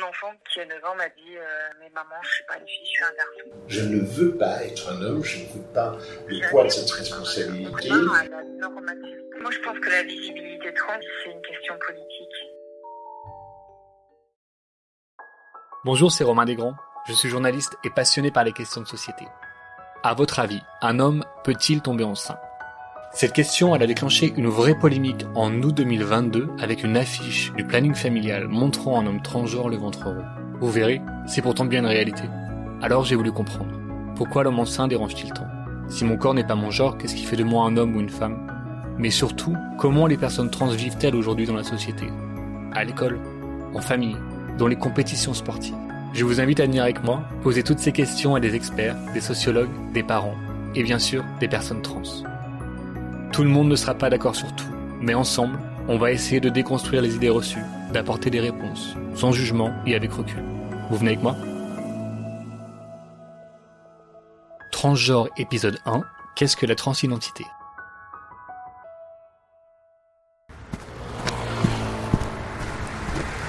un enfant qui a 9 ans m'a dit euh, Mais maman, je suis pas une fille, je suis un garçon. Je ne veux pas être un homme, je ne veux pas le poids de cette responsabilité. Moi, je pense que la visibilité trans, c'est une question politique. Bonjour, c'est Romain Desgrands. Je suis journaliste et passionné par les questions de société. À votre avis, un homme peut-il tomber enceint cette question, elle a déclenché une vraie polémique en août 2022 avec une affiche du planning familial montrant un homme transgenre le ventre rond. Vous verrez, c'est pourtant bien une réalité. Alors j'ai voulu comprendre. Pourquoi l'homme enceint dérange-t-il tant? Si mon corps n'est pas mon genre, qu'est-ce qui fait de moi un homme ou une femme? Mais surtout, comment les personnes trans vivent-elles aujourd'hui dans la société? À l'école, en famille, dans les compétitions sportives Je vous invite à venir avec moi, poser toutes ces questions à des experts, des sociologues, des parents, et bien sûr des personnes trans. Tout le monde ne sera pas d'accord sur tout, mais ensemble, on va essayer de déconstruire les idées reçues, d'apporter des réponses, sans jugement et avec recul. Vous venez avec moi? Transgenre épisode 1, qu'est-ce que la transidentité?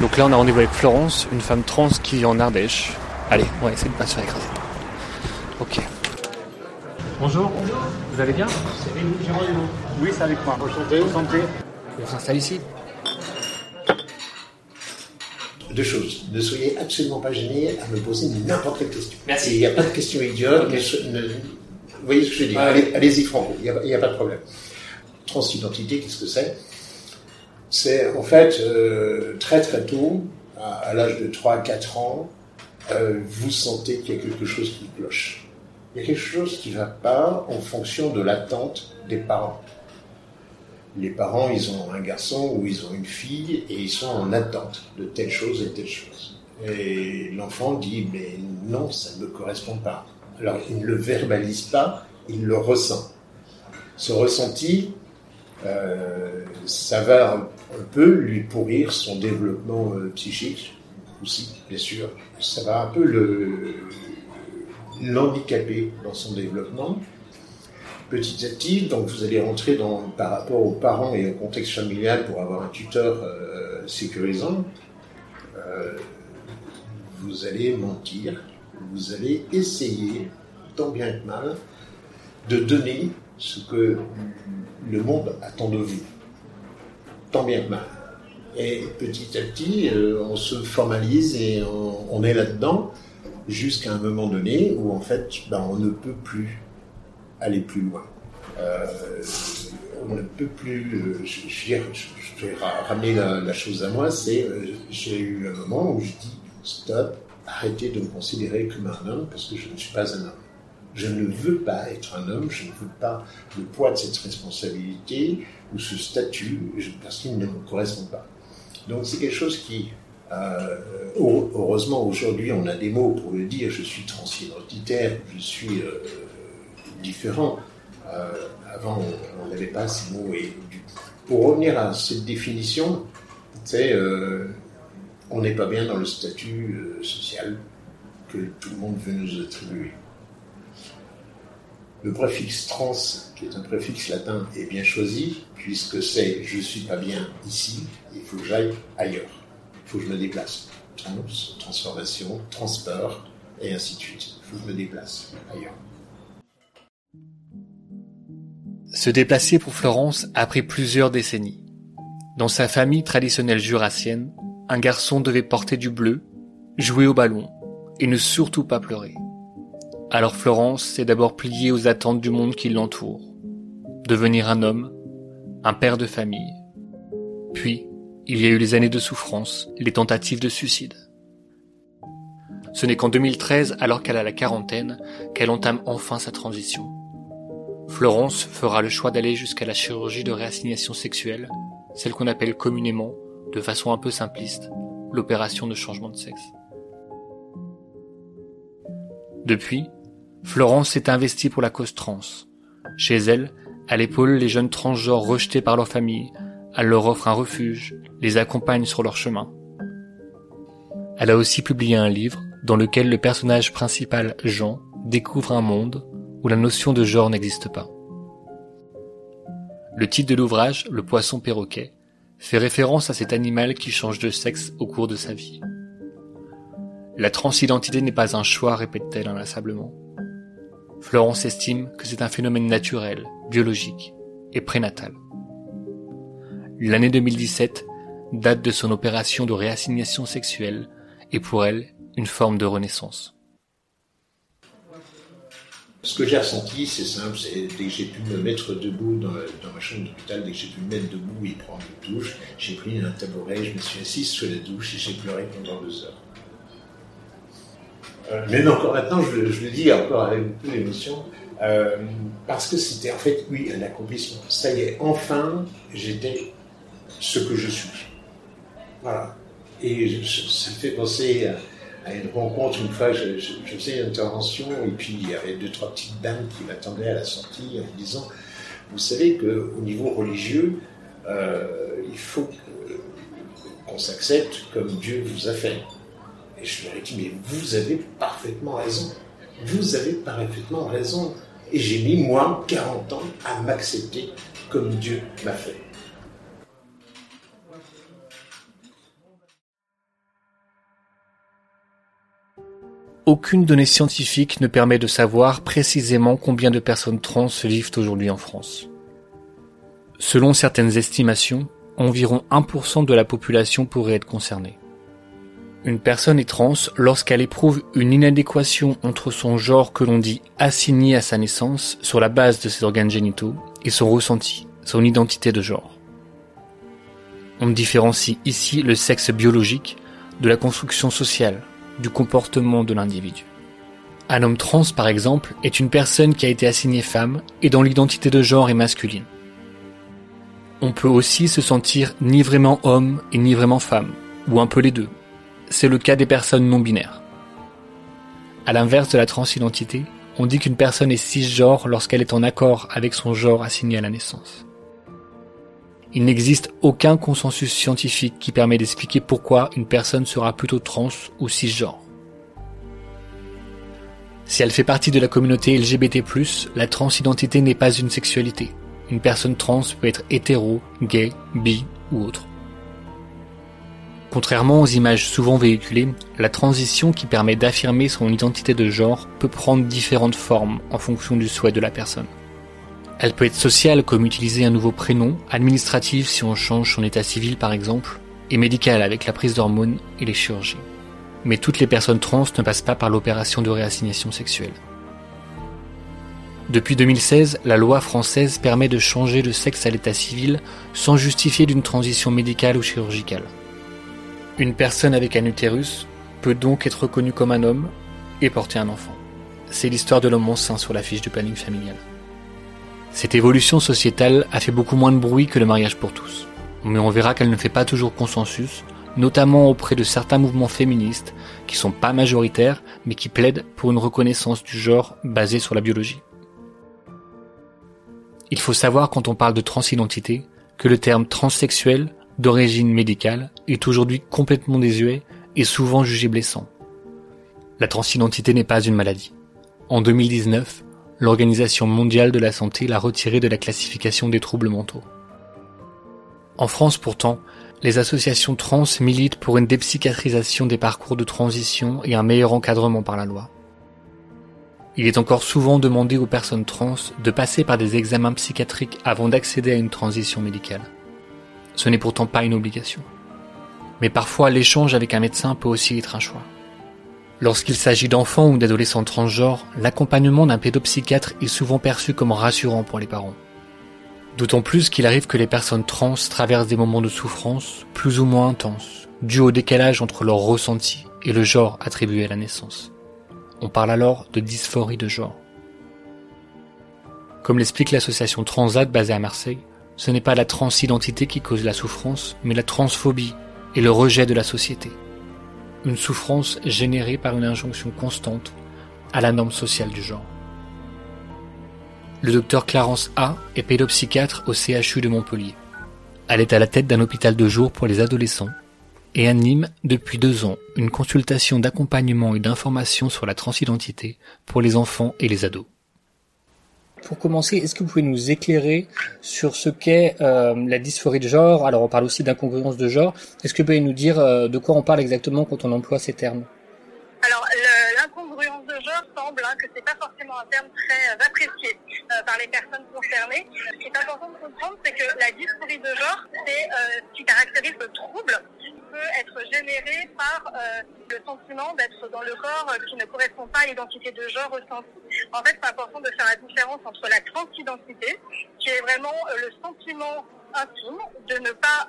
Donc là on a rendez-vous avec Florence, une femme trans qui vit en Ardèche. Allez, on va essayer de pas se faire écraser. Ok. Bonjour. Vous allez bien? C'est Jérôme. Oui, c'est avec moi. Enchanté. Enchanté. On s'installe ici. Deux choses. Ne soyez absolument pas gênés à me poser n'importe quelle question. Merci. Il n'y a pas de question idiote. Ne- ne- vous voyez ce que je veux dire Allez- Allez-y, franco. Il n'y a, il y a pas de problème. Transidentité, qu'est-ce que c'est? C'est en fait euh, très très tôt, à, à l'âge de 3-4 ans, euh, vous sentez qu'il y a quelque chose qui cloche. Il y a quelque chose qui ne va pas en fonction de l'attente des parents. Les parents, ils ont un garçon ou ils ont une fille et ils sont en attente de telle chose et telle chose. Et l'enfant dit, mais non, ça ne me correspond pas. Alors, il ne le verbalise pas, il le ressent. Ce ressenti, euh, ça va un, peu lui pourrir son développement euh, psychique aussi, bien sûr. Ça va un peu le l'handicaper dans son développement. Petit à petit, donc vous allez rentrer dans, par rapport aux parents et au contexte familial pour avoir un tuteur euh, sécurisant. Euh, vous allez mentir, vous allez essayer, tant bien que mal, de donner ce que le monde attend de vous, tant bien que mal. Et petit à petit, euh, on se formalise et on est là-dedans jusqu'à un moment donné où en fait, ben, on ne peut plus aller plus loin. Euh, on ne peut plus. euh, je, je vais- ramener la, la chose à moi. C'est euh, j'ai eu un moment où je dis stop, arrêtez de me considérer comme un homme parce que je ne suis pas un homme. Je ne veux pas être un homme, je ne veux pas le poids de cette responsabilité ou ce statut parce qu'il ne me correspond pas. Donc c'est quelque chose qui, euh, heure- heureusement aujourd'hui on a des mots pour le dire, je suis transidentitaire, je suis euh, différent. Euh, avant on n'avait pas ces mots. Et pour revenir à cette définition, on n'est pas bien dans le statut social que tout le monde veut nous attribuer. Le préfixe trans, qui est un préfixe latin, est bien choisi, puisque c'est je suis pas bien ici, il faut que j'aille ailleurs. Faut que je me déplace. Trans, transformation, transport, et ainsi de suite. Faut que je me déplace ailleurs. Se déplacer pour Florence a pris plusieurs décennies. Dans sa famille traditionnelle jurassienne, un garçon devait porter du bleu, jouer au ballon et ne surtout pas pleurer. Alors Florence s'est d'abord pliée aux attentes du monde qui l'entoure. Devenir un homme, un père de famille. Puis, il y a eu les années de souffrance, les tentatives de suicide. Ce n'est qu'en 2013, alors qu'elle a la quarantaine, qu'elle entame enfin sa transition. Florence fera le choix d'aller jusqu'à la chirurgie de réassignation sexuelle, celle qu'on appelle communément, de façon un peu simpliste, l'opération de changement de sexe. Depuis, Florence s'est investie pour la cause trans. Chez elle, à l'épaule, les jeunes transgenres rejetés par leur famille, elle leur offre un refuge, les accompagne sur leur chemin. Elle a aussi publié un livre dans lequel le personnage principal, Jean, découvre un monde où la notion de genre n'existe pas. Le titre de l'ouvrage, Le poisson perroquet, fait référence à cet animal qui change de sexe au cours de sa vie. La transidentité n'est pas un choix, répète-t-elle inlassablement. Florence estime que c'est un phénomène naturel, biologique et prénatal. L'année 2017 date de son opération de réassignation sexuelle et pour elle une forme de renaissance. Ce que j'ai ressenti, c'est simple, c'est dès que j'ai pu me mettre debout dans, ma chambre d'hôpital, dès que j'ai pu me mettre debout et prendre une douche, j'ai pris un tabouret, je me suis assis sur la douche et j'ai pleuré pendant deux heures. Euh, mais encore maintenant, je, le dis encore avec beaucoup d'émotion, euh, parce que c'était en fait, oui, un accomplissement. Ça y est, enfin, j'étais ce que je suis. Voilà. Et ça me fait penser à, une rencontre, une fois, je, faisais une intervention, et puis il y avait deux, trois petites dames qui m'attendaient à la sortie en me disant Vous savez qu'au niveau religieux, euh, il faut qu'on s'accepte comme Dieu vous a fait. Et je leur ai dit Mais vous avez parfaitement raison. Vous avez parfaitement raison. Et j'ai mis, moi, 40 ans à m'accepter comme Dieu m'a fait. Aucune donnée scientifique ne permet de savoir précisément combien de personnes trans vivent aujourd'hui en France. Selon certaines estimations, environ 1% de la population pourrait être concernée. Une personne est trans lorsqu'elle éprouve une inadéquation entre son genre que l'on dit assigné à sa naissance sur la base de ses organes génitaux et son ressenti, son identité de genre. On différencie ici le sexe biologique de la construction sociale, du comportement de l'individu. Un homme trans, par exemple, est une personne qui a été assignée femme et dont l'identité de genre est masculine. On peut aussi se sentir ni vraiment homme et ni vraiment femme, ou un peu les deux. C'est le cas des personnes non binaires. À l'inverse de la transidentité, on dit qu'une personne est cisgenre lorsqu'elle est en accord avec son genre assigné à la naissance. Il n'existe aucun consensus scientifique qui permet d'expliquer pourquoi une personne sera plutôt trans ou cisgenre. Si elle fait partie de la communauté LGBT+, la transidentité n'est pas une sexualité. Une personne trans peut être hétéro, gay, bi ou autre. Contrairement aux images souvent véhiculées, la transition qui permet d'affirmer son identité de genre peut prendre différentes formes en fonction du souhait de la personne. Elle peut être sociale comme utiliser un nouveau prénom, administrative si on change son état civil par exemple, et médicale avec la prise d'hormones et les chirurgies. Mais toutes les personnes trans ne passent pas par l'opération de réassignation sexuelle. Depuis 2016, la loi française permet de changer de sexe à l'état civil sans justifier d'une transition médicale ou chirurgicale. Une personne avec un utérus peut donc être reconnue comme un homme et porter un enfant. C'est l'histoire de l'homme enceint sur la fiche du planning familial. Cette évolution sociétale a fait beaucoup moins de bruit que le mariage pour tous. Mais on verra qu'elle ne fait pas toujours consensus, notamment auprès de certains mouvements féministes qui sont pas majoritaires, mais qui plaident pour une reconnaissance du genre basée sur la biologie. Il faut savoir quand on parle de transidentité que le terme transsexuel d'origine médicale est aujourd'hui complètement désuet et souvent jugé blessant. La transidentité n'est pas une maladie. En 2019, l'Organisation mondiale de la santé l'a retiré de la classification des troubles mentaux. En France pourtant, les associations trans militent pour une dépsychiatrisation des parcours de transition et un meilleur encadrement par la loi. Il est encore souvent demandé aux personnes trans de passer par des examens psychiatriques avant d'accéder à une transition médicale. Ce n'est pourtant pas une obligation. Mais parfois l'échange avec un médecin peut aussi être un choix. Lorsqu'il s'agit d'enfants ou d'adolescents transgenres, l'accompagnement d'un pédopsychiatre est souvent perçu comme rassurant pour les parents. D'autant plus qu'il arrive que les personnes trans traversent des moments de souffrance plus ou moins intenses, dus au décalage entre leur ressenti et le genre attribué à la naissance. On parle alors de dysphorie de genre. Comme l'explique l'association Transat basée à Marseille, ce n'est pas la transidentité qui cause la souffrance, mais la transphobie et le rejet de la société une souffrance générée par une injonction constante à la norme sociale du genre. Le docteur Clarence A est pédopsychiatre au CHU de Montpellier. Elle est à la tête d'un hôpital de jour pour les adolescents et anime depuis deux ans une consultation d'accompagnement et d'information sur la transidentité pour les enfants et les ados. Pour commencer, est-ce que vous pouvez nous éclairer sur ce qu'est euh, la dysphorie de genre? Alors, on parle aussi d'incongruence de genre. Est-ce que vous pouvez nous dire euh, de quoi on parle exactement quand on emploie ces termes? Semble hein, que c'est pas forcément un terme très euh, apprécié par les personnes concernées. Ce qui est important de comprendre, c'est que la dysphorie de genre, c'est ce qui caractérise le trouble peut être généré par euh, le sentiment d'être dans le corps euh, qui ne correspond pas à l'identité de genre ressentie. En fait, c'est important de faire la différence entre la transidentité, qui est vraiment euh, le sentiment intime de ne pas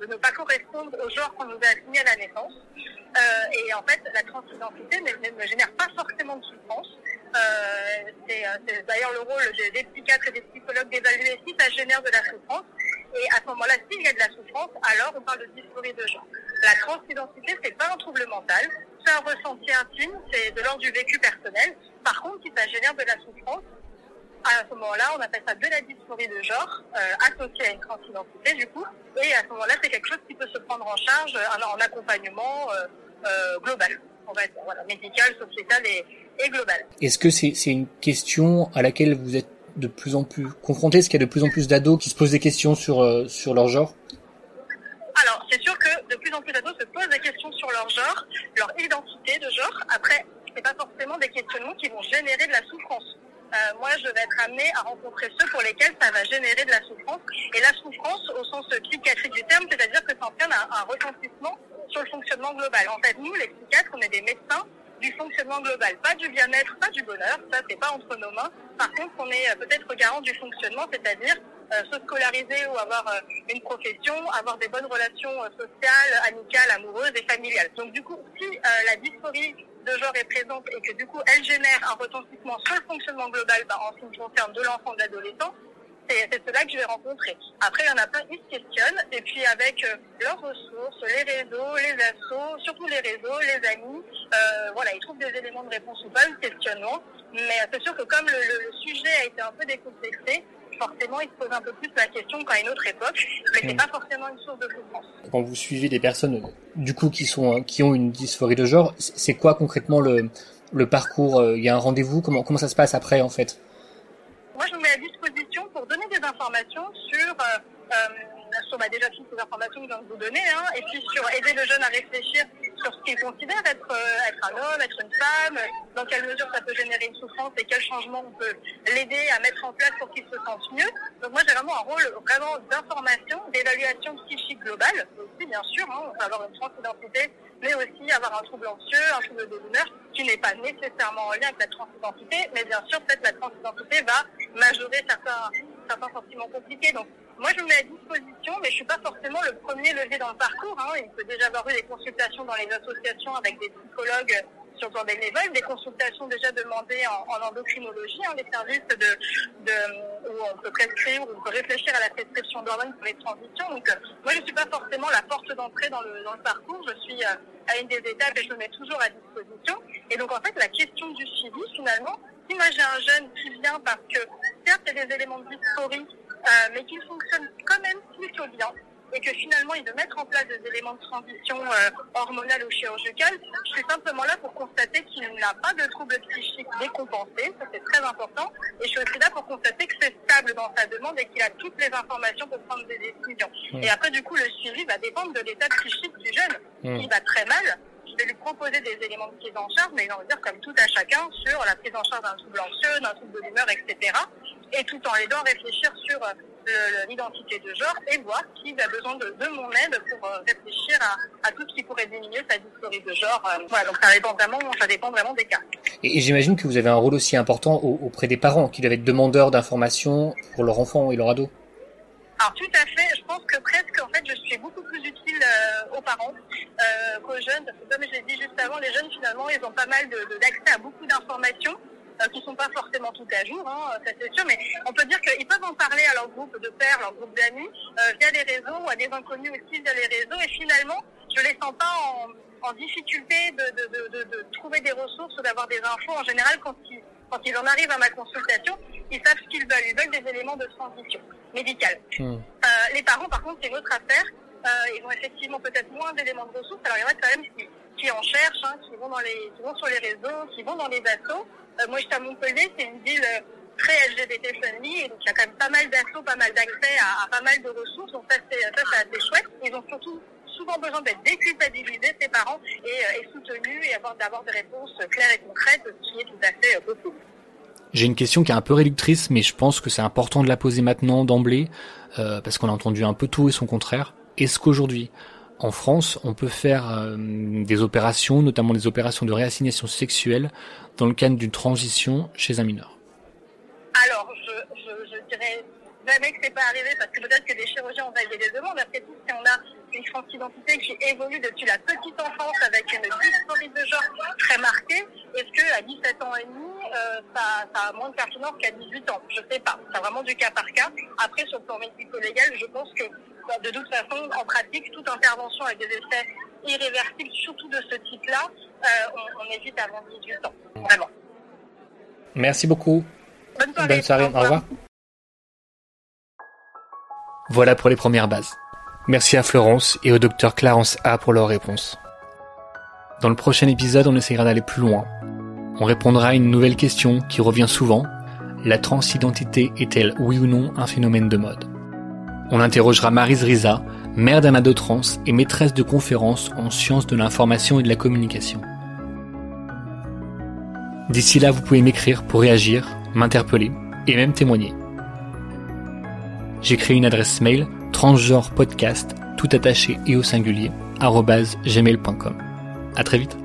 de ne pas correspondre au genre qu'on nous a assigné à la naissance. Et en fait, la transidentité ne, génère pas forcément de souffrance. C'est d'ailleurs le rôle des psychiatres et des psychologues d'évaluer si ça génère de la souffrance. Et à ce moment-là, s'il y a de la souffrance, alors on parle de dysphorie de genre. La transidentité, c'est pas un trouble mental, c'est un ressenti intime, c'est de l'ordre du vécu personnel. Par contre, si ça génère de la souffrance, à ce moment-là, on appelle ça de la dysphorie de genre, euh, associée à une transidentité du coup. Et à ce moment-là, c'est quelque chose qui peut se prendre en charge euh, en, en accompagnement euh, global, on va dire, voilà, médical, sociétal et, global. Est-ce que c'est une question à laquelle vous êtes de plus en plus confronté Est-ce qu'il y a de plus en plus d'ados qui se posent des questions sur, euh, sur leur genre? Alors, c'est sûr que de plus en plus d'ados se posent des questions sur leur genre, leur identité de genre. Après, c'est pas forcément des questionnements qui vont générer de la souffrance. Euh, moi, je vais être amenée à rencontrer ceux pour lesquels ça va générer de la souffrance. Et la souffrance, au sens psychiatrique du terme, c'est-à-dire que ça entraîne un, un retentissement sur le fonctionnement global. En fait, nous, les psychiatres, on est des médecins du fonctionnement global, pas du bien-être, pas du bonheur. Ça, c'est pas entre nos mains. Par contre, on est euh, peut-être garant du fonctionnement, c'est-à-dire euh, se scolariser ou avoir euh, une profession, avoir des bonnes relations sociales, amicales, amoureuses et familiales. Donc du coup, si la dysphorie de genre est présente et que du coup elle génère un retentissement sur le fonctionnement global bah, en ce qui concerne de l'enfant, de l'adolescent, c'est c'est cela que je vais rencontrer. Après, il y en a plein, ils se questionnent, et puis avec euh, leurs ressources, les réseaux, les assos, surtout les réseaux, les amis, euh, voilà, ils trouvent des éléments de réponse ou pas, le questionnement. Mais euh, c'est sûr que comme le, le- le sujet a été un peu décomplexé, forcément, ils se posent un peu plus la question qu'à une autre époque, mais c'est Mm. pas forcément une source de souffrance. Quand vous suivez des personnes du coup qui sont euh, qui ont une dysphorie de genre, c'est quoi concrètement le le parcours Il y a un rendez-vous? Comment comment ça se passe après en fait? Moi, je me mets à disposition pour donner des informations sur, euh, euh, sur bah, déjà toutes ces informations que je viens de vous donner, hein, et puis sur aider le jeune à réfléchir sur ce qu'il considère être, euh, être un homme, être une femme, dans quelle mesure ça peut générer une souffrance et quel changement on peut l'aider à mettre en place pour qu'il se sente mieux. Donc moi, j'ai vraiment un rôle vraiment d'information, d'évaluation psychique globale, aussi bien sûr, hein, on peut avoir une transidentité, mais aussi avoir un trouble anxieux, un trouble de l'humeur, qui n'est pas nécessairement en lien avec la transidentité, mais bien sûr, peut-être la transidentité va majorer certains, certains sentiments compliqués. Donc, moi, je me mets à disposition, mais je suis pas forcément le premier levier dans le parcours. Hein. Il peut déjà avoir eu des consultations dans les associations avec des psychologues sur plan bénévole, des consultations déjà demandées en, en endocrinologie, hein, les services de, où on peut prescrire, où on peut réfléchir à la prescription d'hormones pour les transitions. Donc, euh, moi, je suis pas forcément la porte d'entrée dans le, dans le parcours. Je suis euh, à une des étapes et je me mets toujours à disposition. Et donc, en fait, la question du suivi, finalement, si moi j'ai un jeune qui vient parce que, certes, il y a des éléments de dysphorie, euh, mais qui fonctionne quand même plutôt bien, et que finalement il veut mettre en place des éléments de transition euh, hormonale ou chirurgicale, je suis simplement là pour constater qu'il n'a pas de troubles psychiques décompensés, ça c'est très important, et je suis aussi là pour constater que c'est stable dans sa demande et qu'il a toutes les informations pour prendre des décisions. Mmh. Et après du coup le suivi va dépendre de l'état psychique du jeune. Mmh. S'il va très mal, je vais lui proposer des éléments de prise en charge, mais j'ai envie de dire comme tout à chacun sur la prise en charge d'un trouble anxieux, d'un trouble de l'humeur, etc. Et tout en l'aidant à réfléchir sur euh, l'identité de genre et voir s'il a besoin de, de mon aide pour euh, réfléchir à, à tout ce qui pourrait diminuer sa dysphorie de genre. Euh, Voilà, donc ça dépend vraiment, ça dépend vraiment des cas. Et, et j'imagine que vous avez un rôle aussi important au- auprès des parents qui doivent être demandeurs d'informations pour leur enfant et leur ado. Alors tout à fait, je pense que presque en fait je suis beaucoup plus utile euh, aux parents euh, qu'aux jeunes, parce que comme je l'ai dit juste avant, les jeunes finalement ils ont pas mal de- de- d'accès à beaucoup d'informations euh, qui sont pas forcément tout à jour, hein, ça c'est sûr, mais on peut dire qu'ils peuvent en parler à leur groupe de pères, leur groupe d'amis, euh, via les réseaux ou à des inconnus aussi via les réseaux, et finalement je les sens pas en, en difficulté de, trouver des ressources ou d'avoir des infos. En général, quand ils, quand ils en arrivent à ma consultation, ils savent ce qu'ils veulent. Ils veulent des éléments de transition médicale. Hmm. Euh, les parents, par contre, c'est une autre affaire. Euh, ils ont effectivement peut-être moins d'éléments de ressources. Alors, il y en a quand même qui, en cherchent, hein, qui, vont sur les réseaux, qui vont dans les assos. Euh, moi, je suis à Montpellier, c'est une ville euh, très LGBT friendly, et donc il y a quand même pas mal d'assos, pas mal d'accès à, pas mal de ressources. Donc ça, c'est assez chouette. Ils ont surtout souvent besoin d'être déculpabilisés, ces parents, et, soutenus et avoir d'avoir des réponses claires et concrètes, ce qui est tout à fait possible. J'ai une question qui est un peu réductrice, mais je pense que c'est important de la poser maintenant, d'emblée, parce qu'on a entendu un peu tout et son contraire. Est-ce qu'aujourd'hui, en France, on peut faire euh, des opérations, notamment des opérations de réassignation sexuelle, dans le cadre d'une transition chez un mineur? Alors, je, je, dirais jamais que c'est pas arrivé parce que peut-être que des chirurgiens ont validé des demandes. Après tout, si on a une transidentité qui évolue depuis la petite enfance avec une dysphorie de genre très marquée, est-ce que à 17 ans et demi, euh, ça, ça, a moins de pertinence qu'à 18 ans? Je sais pas. C'est vraiment du cas par cas. Après, sur le plan médico-légal, je pense que bah, de toute façon, en pratique, toute intervention avec des effets irréversibles, surtout de ce type-là, euh, on, on évite avant 18 ans. Vraiment. Merci beaucoup. Bonne soirée. Bonne soirée. Au revoir. Voilà pour les premières bases. Merci à Florence et au docteur Clarence A pour leurs réponses. Dans le prochain épisode, on essaiera d'aller plus loin. On répondra à une nouvelle question qui revient souvent. La transidentité est-elle oui ou non un phénomène de mode? On interrogera Marise Riza, mère d'un ado trans et maîtresse de conférences en sciences de l'information et de la communication. D'ici là, vous pouvez m'écrire pour réagir, m'interpeller et même témoigner. J'ai créé une adresse mail transgenrepodcast tout attaché et au singulier gmail.com. À très vite.